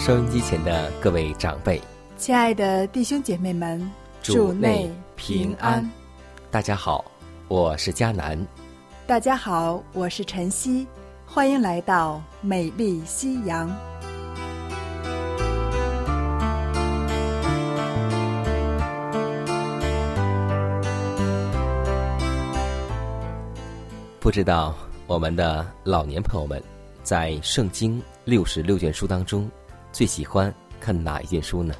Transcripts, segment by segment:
收音机前的各位长辈，亲爱的弟兄姐妹们，主内平安。大家好，我是佳南。大家好，我是晨曦。欢迎来到美丽夕阳。不知道我们的老年朋友们，在圣经六十六卷书当中。最喜欢看哪一件书呢？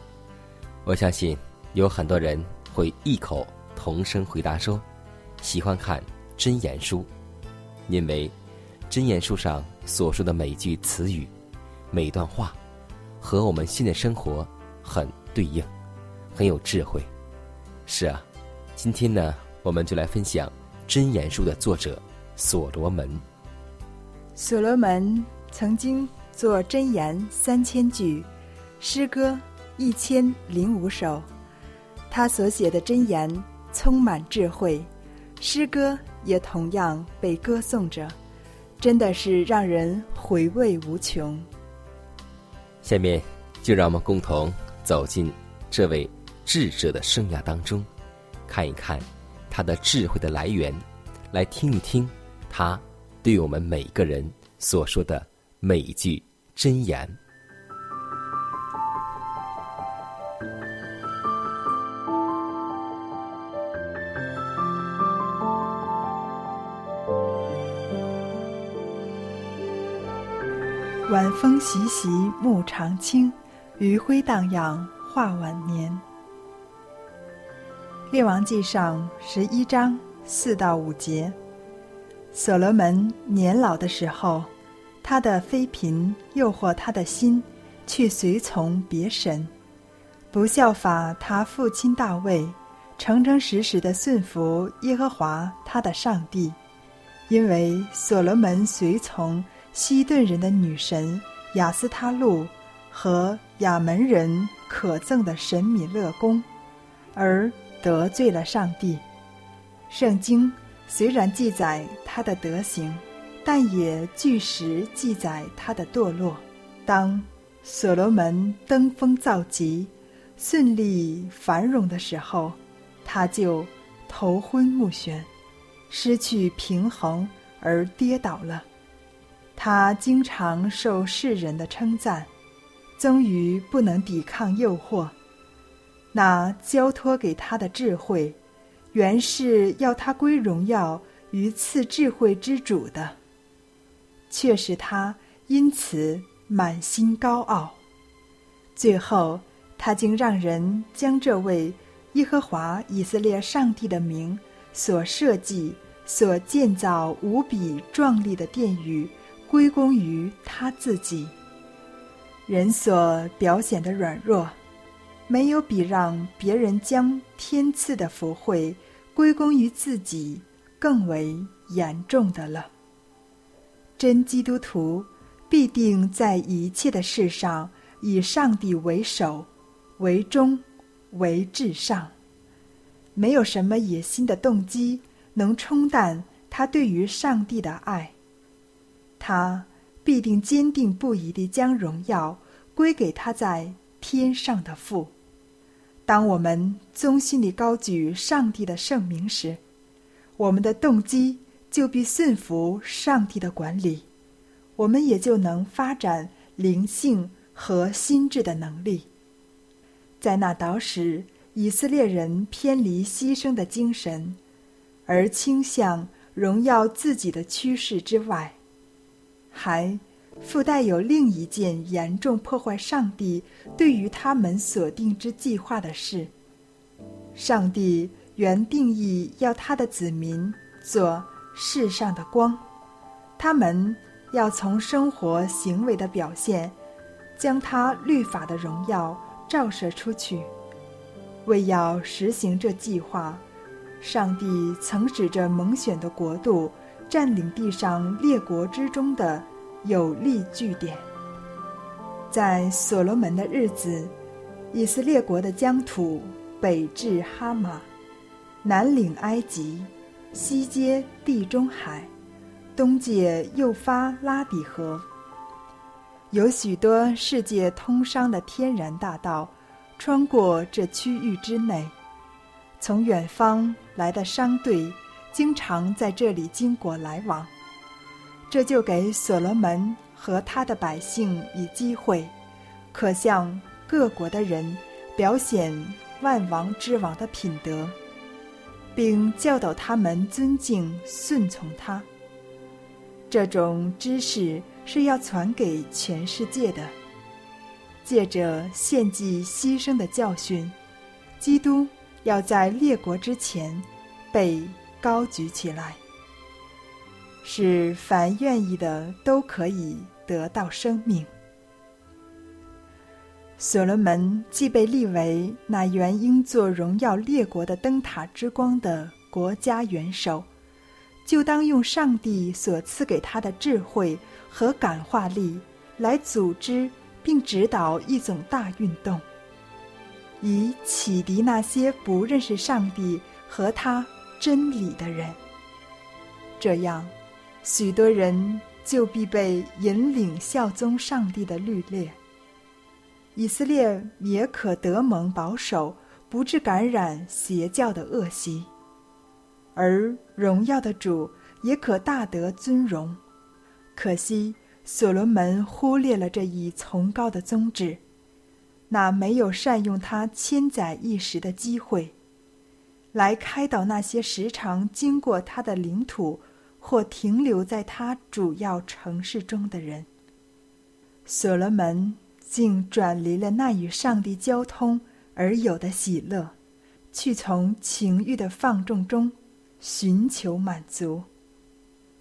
我相信有很多人会异口同声回答说：“喜欢看真言书，因为真言书上所说的每句词语、每段话，和我们现在生活很对应，很有智慧。”是啊，今天呢，我们就来分享真言书的作者所罗门。所罗门曾经。作真言三千句，诗歌一千零五首，他所写的真言充满智慧，诗歌也同样被歌颂着，真的是让人回味无穷。下面就让我们共同走进这位智者的生涯当中，看一看他的智慧的来源，来听一听他对我们每个人所说的每一句。真言。晚风习习，木长青；余晖荡漾，画晚年。列王记上十一章四到五节，所罗门年老的时候。他的妃嫔诱惑他的心，去随从别神，不效法他父亲大卫，诚诚实实的顺服耶和华他的上帝。因为所罗门随从西顿人的女神雅斯他路和亚门人可憎的神米勒公，而得罪了上帝。圣经虽然记载他的德行。但也据实记载他的堕落。当所罗门登峰造极、顺利繁荣的时候，他就头昏目眩，失去平衡而跌倒了。他经常受世人的称赞，终于不能抵抗诱惑。那交托给他的智慧，原是要他归荣耀于赐智慧之主的。却使他因此满心高傲。最后，他竟让人将这位耶和华以色列上帝的名所设计、所建造无比壮丽的殿宇归功于他自己。人所表现的软弱，没有比让别人将天赐的福惠归功于自己更为严重的了。真基督徒必定在一切的事上以上帝为首、为中、为至上。没有什么野心的动机能冲淡他对于上帝的爱。他必定坚定不移地将荣耀归给他在天上的父。当我们衷心地高举上帝的圣名时，我们的动机。就必顺服上帝的管理，我们也就能发展灵性和心智的能力。在那岛时，以色列人偏离牺牲的精神，而倾向荣耀自己的趋势之外，还附带有另一件严重破坏上帝对于他们所定之计划的事。上帝原定义要他的子民做世上的光，他们要从生活行为的表现，将他律法的荣耀。照射出去，为要实行这计划，上帝曾指着蒙选的国度占领地上列国之中的有利据点。在所罗门的日子，以色列国的疆土北至哈马，南领埃及，西接地中海，东界幼发拉底河。有许多世界通商的天然大道，穿过这区域之内。从远方来的商队，经常在这里经过来往。这就给所罗门和他的百姓以机会，可向各国的人表显万王之王的品德，并教导他们尊敬顺从他。这种知识。是要传给全世界的。借着献祭牺牲的教训，基督要在列国之前被高举起来，使凡愿意的都可以得到生命。所罗门既被立为那原应做荣耀列国的灯塔之光的国家元首，就当用上帝所赐给他的智慧。和感化力来组织并指导一种大运动，以启迪那些不认识上帝和他真理的人。这样，许多人就必被引领效忠上帝的律列。以色列也可得蒙保守，不致感染邪教的恶习；而荣耀的主也可大得尊荣。可惜，所罗门忽略了这一崇高的宗旨，那没有善用他千载一时的机会，来开导那些时常经过他的领土或停留在他主要城市中的人。所罗门竟转离了那与上帝交通而有的喜乐，去从情欲的放纵中寻求满足。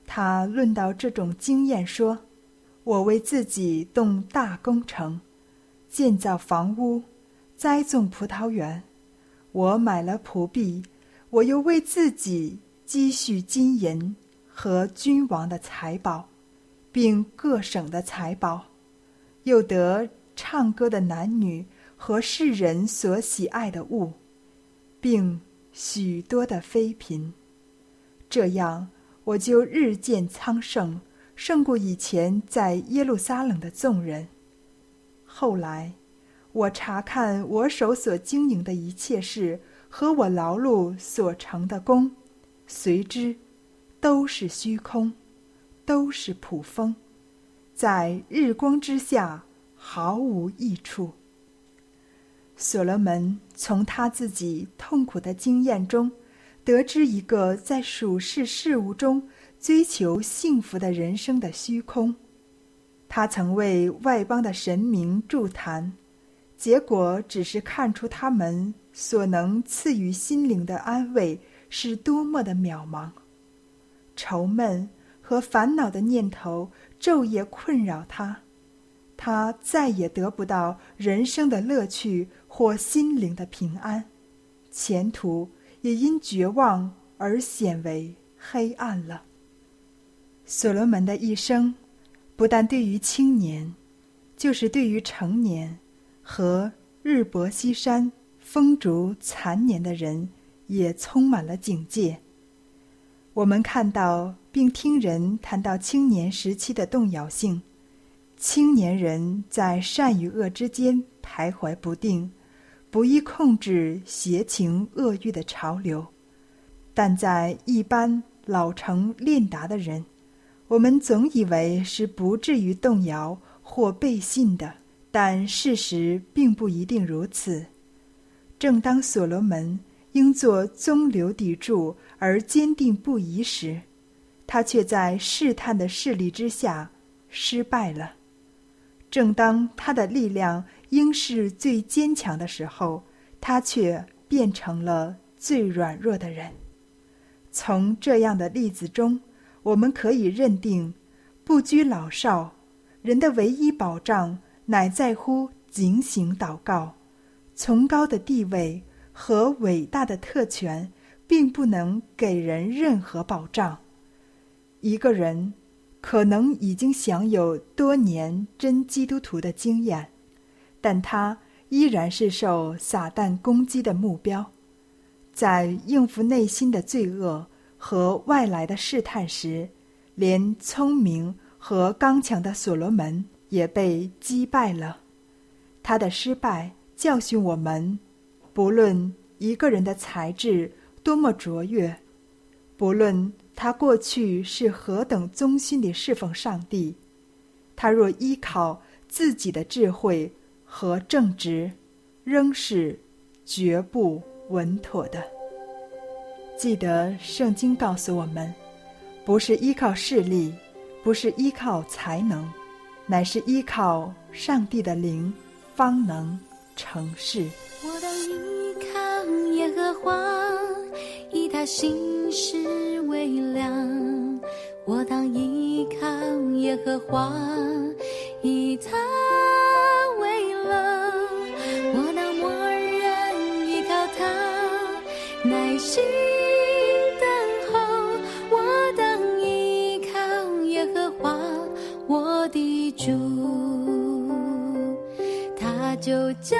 他论到这种经验说：“我为自己动大工程，建造房屋，栽种葡萄园。我买了仆婢，我又为自己积蓄金银和君王的财宝，并各省的财宝，又得唱歌的男女和世人所喜爱的物，并许多的妃嫔。这样。”我就日渐昌盛，胜过以前在耶路撒冷的众人。后来，我查看我手所经营的一切事和我劳碌所成的功，随之都是虚空，都是普风，在日光之下毫无益处。所罗门从他自己痛苦的经验中。得知一个在属世事物中追求幸福的人生的虚空，他曾为外邦的神明助坛，结果只是看出他们所能赐予心灵的安慰是多么的渺茫。愁闷和烦恼的念头昼夜困扰他，他再也得不到人生的乐趣或心灵的平安，前途。也因绝望而显为黑暗了。所罗门的一生，不但对于青年，就是对于成年和日薄西山、风烛残年的人，也充满了警戒。我们看到并听人谈到青年时期的动摇性，青年人在善与恶之间徘徊不定。不易控制邪情恶欲的潮流，但在一般老成练达的人，我们总以为是不至于动摇或背信的，但事实并不一定如此。正当所罗门应做中流砥柱而坚定不移时，他却在试探的势力之下失败了。正当他的力量应是最坚强的时候，他却变成了最软弱的人。从这样的例子中，我们可以认定，不拘老少，人的唯一保障乃在乎警醒祷告。崇高的地位和伟大的特权，并不能给人任何保障。一个人可能已经享有多年真基督徒的经验，但他依然是受撒旦攻击的目标。在应付内心的罪恶和外来的试探时，连聪明和刚强的所罗门也被击败了。他的失败教训我们：不论一个人的才智多么卓越，不论他过去是何等忠心地侍奉上帝，他若依靠自己的智慧和正直，仍是绝不稳妥的。记得圣经告诉我们。不是依靠势力，不是依靠才能，乃是依靠上帝的灵，方能成事。我当依靠耶和华，以他心事力量；我当依靠耶和华，以他为乐。我当默认依靠他，耐心等候，我当依靠耶和华，我的。主，他就将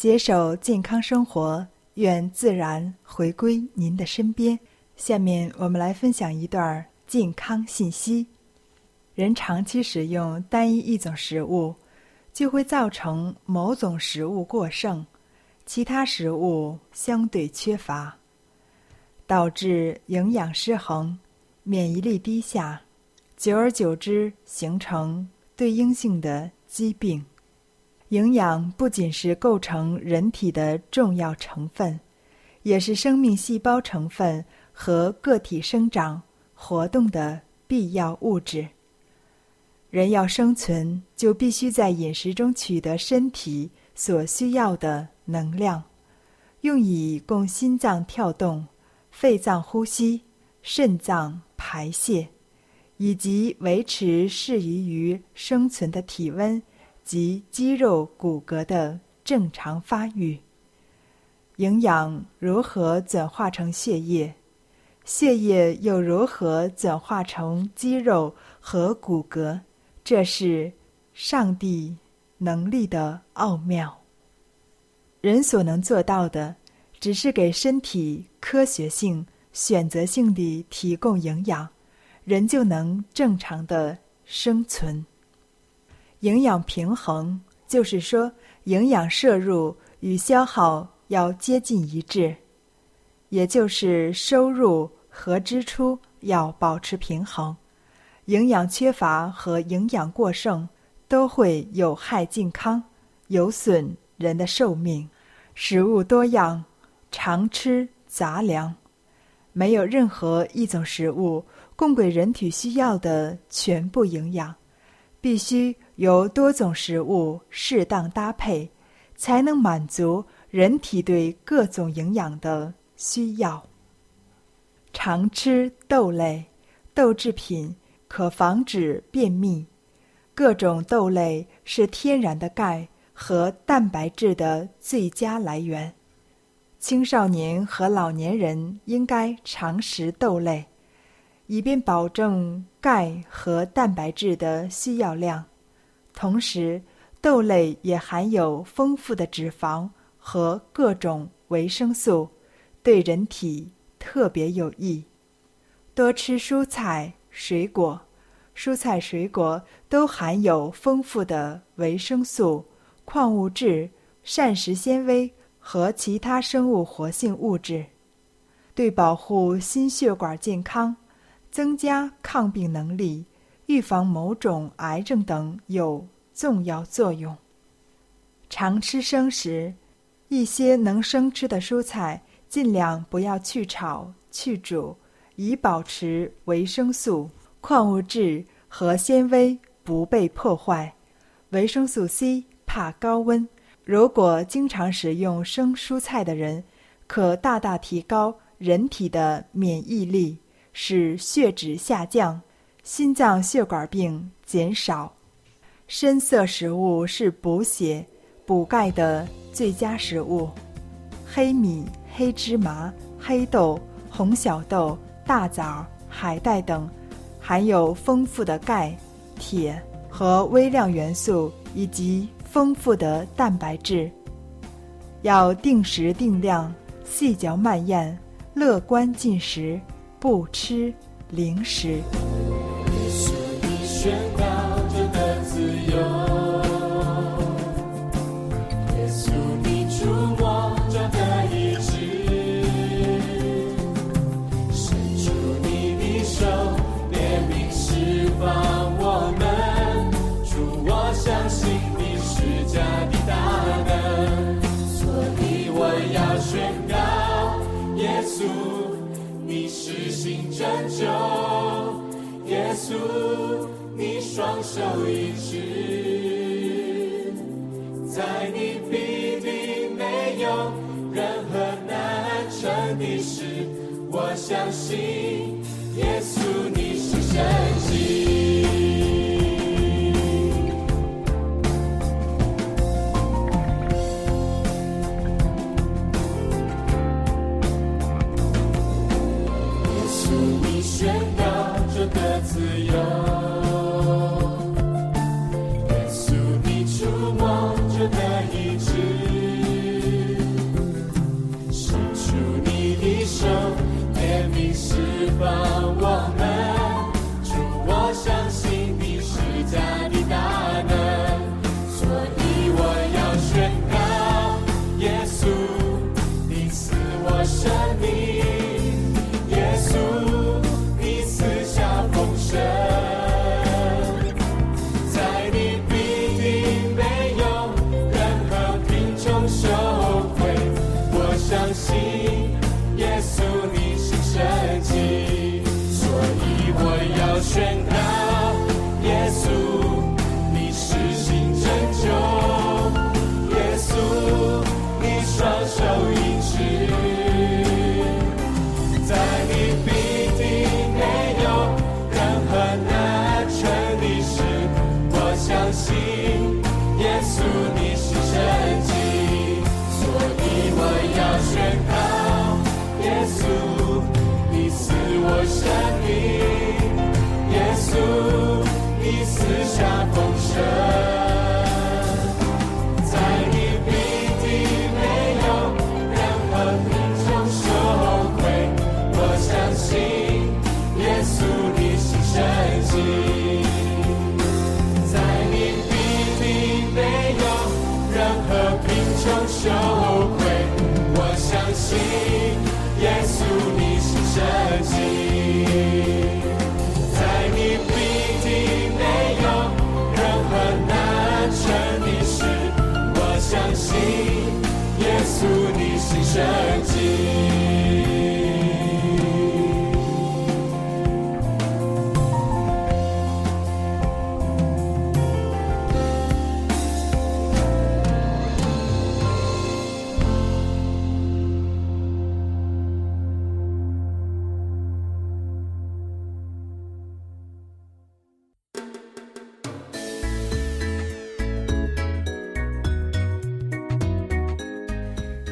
携手健康生活愿自然回归您的身边。下面我们来分享一段健康信息：人长期使用单一一种食物，就会造成某种食物过剩，其他食物相对缺乏，导致营养失衡、免疫力低下，久而久之形成对应性的疾病。营养不仅是构成人体的重要成分，也是生命细胞成分和个体生长活动的必要物质。人要生存，就必须在饮食中取得身体所需要的能量，用以供心脏跳动、肺脏呼吸、肾脏排泄，以及维持适宜于生存的体温。及肌肉骨骼的正常发育。营养如何转化成血液？血液又如何转化成肌肉和骨骼？这是上帝能力的奥妙。人所能做到的，只是给身体科学性、选择性地提供营养，人就能正常的生存。营养平衡，就是说，营养摄入与消耗要接近一致，也就是收入和支出要保持平衡。营养缺乏和营养过剩都会有害健康，有损人的寿命。食物多样，常吃杂粮，没有任何一种食物供给人体需要的全部营养，必须。由多种食物适当搭配，才能满足人体对各种营养的需要。常吃豆类、豆制品可防止便秘。各种豆类是天然的钙和蛋白质的最佳来源。青少年和老年人应该常食豆类，以便保证钙和蛋白质的需要量。同时，豆类也含有丰富的脂肪和各种维生素，对人体特别有益。多吃蔬菜水果，蔬菜水果都含有丰富的维生素、矿物质、膳食纤维和其他生物活性物质，对保护心血管健康、增加抗病能力。预防某种癌症等有重要作用。常吃生食，一些能生吃的蔬菜尽量不要去炒、去煮，以保持维生素、矿物质和纤维不被破坏。维生素 C 怕高温，如果经常食用生蔬菜的人，可大大提高人体的免疫力，使血脂下降。心脏血管病减少，深色食物是补血、补钙的最佳食物。黑米、黑芝麻、黑豆、红小豆、大枣、海带等，含有丰富的钙、铁和微量元素，以及丰富的蛋白质。要定时定量、细嚼慢咽、乐观进食，不吃零食。救，耶稣。你双手一指，在你必定没有任何难成的事。我相信耶稣，你是神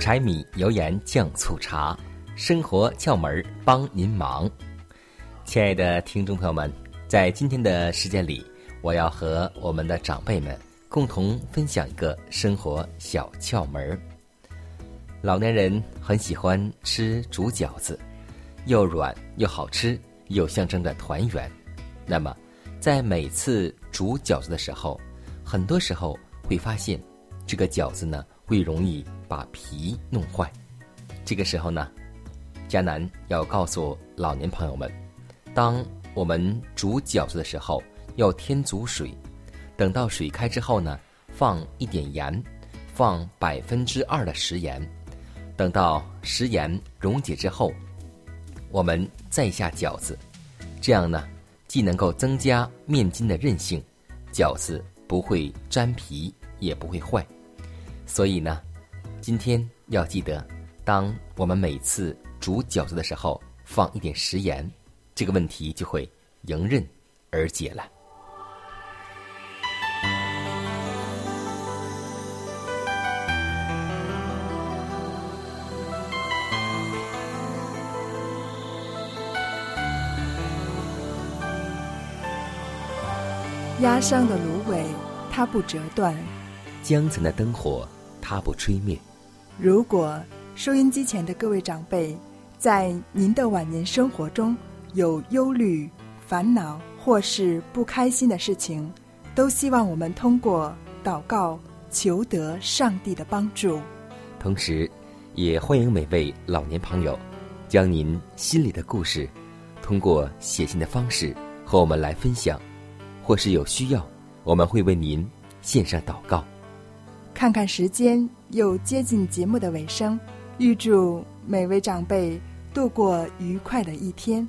柴米油盐酱醋茶，生活窍门儿帮您忙。亲爱的听众朋友们，在今天的时间里，我要和我们的长辈们共同分享一个生活小窍门儿。老年人很喜欢吃煮饺子，又软又好吃，又象征着团圆。那么，在每次煮饺子的时候，很多时候会发现，这个饺子呢会容易把皮弄坏。这个时候呢，迦南要告诉老年朋友们，当我们煮饺子的时候，要添足水，等到水开之后呢，放一点盐，放百分之二的食盐，等到食盐溶解之后，我们再下饺子，这样呢，既能够增加面筋的韧性，饺子不会粘皮，也不会坏。所以呢，今天要记得，当我们每次煮饺子的时候，放一点食盐，这个问题就会迎刃而解了。压伤的芦苇，它不折断。江城的灯火，它不吹灭。如果收音机前的各位长辈，在您的晚年生活中有忧虑、烦恼或是不开心的事情，都希望我们通过祷告求得上帝的帮助。同时，也欢迎每位老年朋友，将您心里的故事，通过写信的方式和我们来分享，或是有需要，我们会为您献上祷告。看看时间，又接近节目的尾声，预祝每位长辈度过愉快的一天。